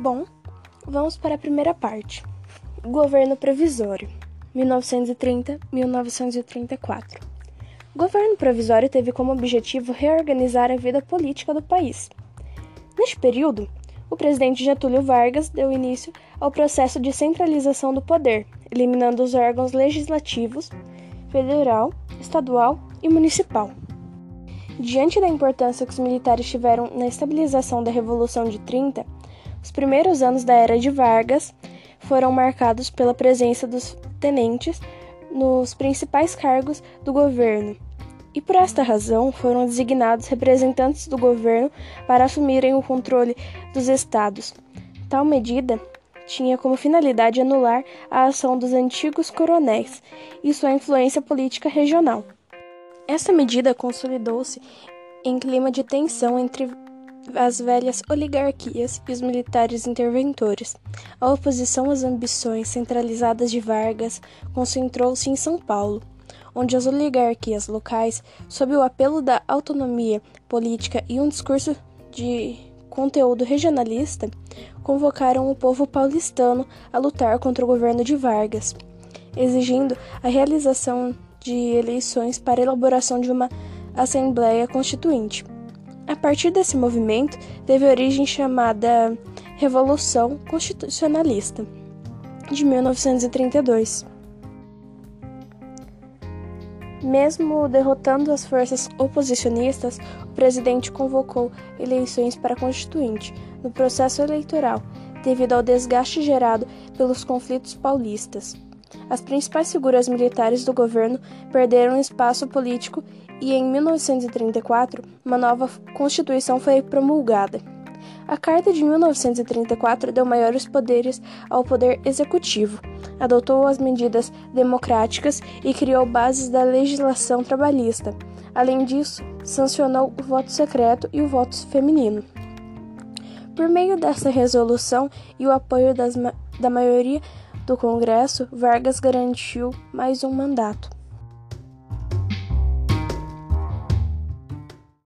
Bom, vamos para a primeira parte. Governo Provisório, 1930-1934. O governo provisório teve como objetivo reorganizar a vida política do país. Neste período, o presidente Getúlio Vargas deu início ao processo de centralização do poder, eliminando os órgãos legislativos, federal, estadual e municipal. Diante da importância que os militares tiveram na estabilização da Revolução de 30, os primeiros anos da era de Vargas foram marcados pela presença dos tenentes nos principais cargos do governo, e por esta razão foram designados representantes do governo para assumirem o controle dos estados. Tal medida tinha como finalidade anular a ação dos antigos coronéis e sua influência política regional. Essa medida consolidou-se em clima de tensão entre as velhas oligarquias e os militares interventores. A oposição às ambições centralizadas de Vargas concentrou-se em São Paulo, onde as oligarquias locais, sob o apelo da autonomia política e um discurso de conteúdo regionalista, convocaram o povo paulistano a lutar contra o governo de Vargas, exigindo a realização de eleições para a elaboração de uma Assembleia Constituinte. A partir desse movimento, teve origem chamada Revolução Constitucionalista de 1932. Mesmo derrotando as forças oposicionistas, o presidente convocou eleições para Constituinte no processo eleitoral, devido ao desgaste gerado pelos conflitos paulistas. As principais figuras militares do governo perderam espaço político e em 1934 uma nova Constituição foi promulgada. A Carta de 1934 deu maiores poderes ao poder executivo, adotou as medidas democráticas e criou bases da legislação trabalhista. Além disso, sancionou o voto secreto e o voto feminino. Por meio dessa resolução e o apoio das, da maioria do Congresso, Vargas garantiu mais um mandato.